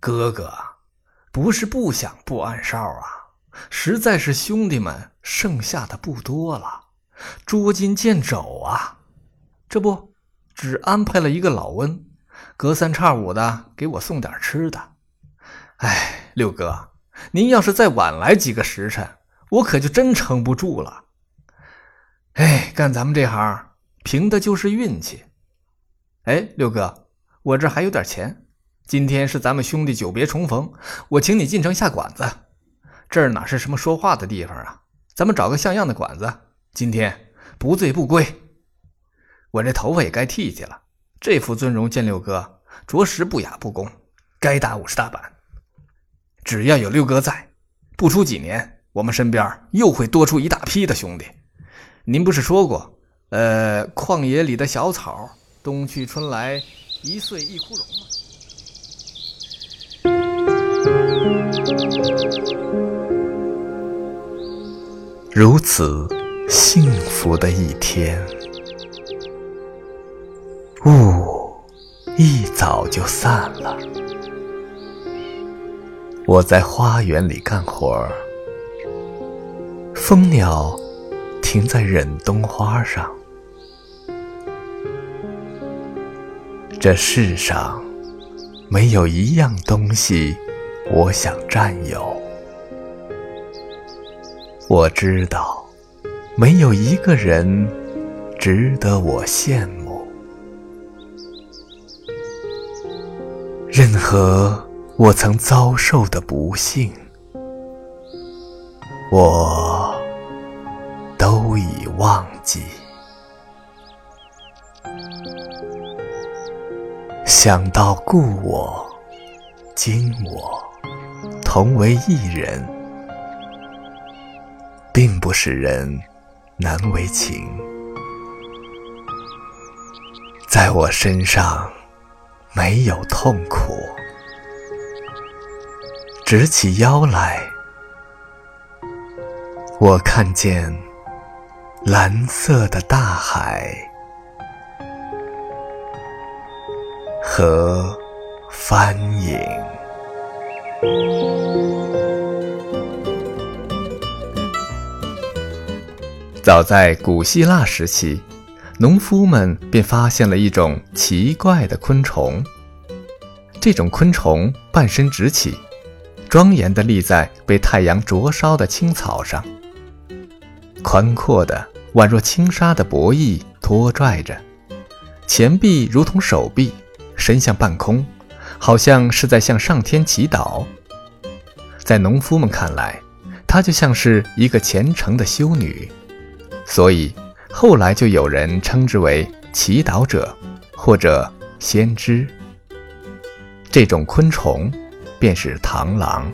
哥哥，不是不想布暗哨啊，实在是兄弟们剩下的不多了，捉襟见肘啊。这不，只安排了一个老温，隔三差五的给我送点吃的。哎，六哥，您要是再晚来几个时辰，我可就真撑不住了。哎，干咱们这行，凭的就是运气。哎，六哥，我这还有点钱。今天是咱们兄弟久别重逢，我请你进城下馆子。这儿哪是什么说话的地方啊？咱们找个像样的馆子，今天不醉不归。我这头发也该剃去了，这副尊容见六哥，着实不雅不恭，该打五十大板。只要有六哥在，不出几年，我们身边又会多出一大批的兄弟。您不是说过，呃，旷野里的小草，冬去春来，一岁一枯荣吗？如此幸福的一天，雾一早就散了。我在花园里干活儿，蜂鸟停在忍冬花上。这世上没有一样东西。我想占有。我知道，没有一个人值得我羡慕。任何我曾遭受的不幸，我都已忘记。想到故我，今我。同为一人，并不使人难为情。在我身上没有痛苦，直起腰来，我看见蓝色的大海和帆影。早在古希腊时期，农夫们便发现了一种奇怪的昆虫。这种昆虫半身直起，庄严地立在被太阳灼烧的青草上，宽阔的宛若轻纱的薄翼拖拽着，前臂如同手臂伸向半空。好像是在向上天祈祷。在农夫们看来，她就像是一个虔诚的修女，所以后来就有人称之为祈祷者或者先知。这种昆虫便是螳螂。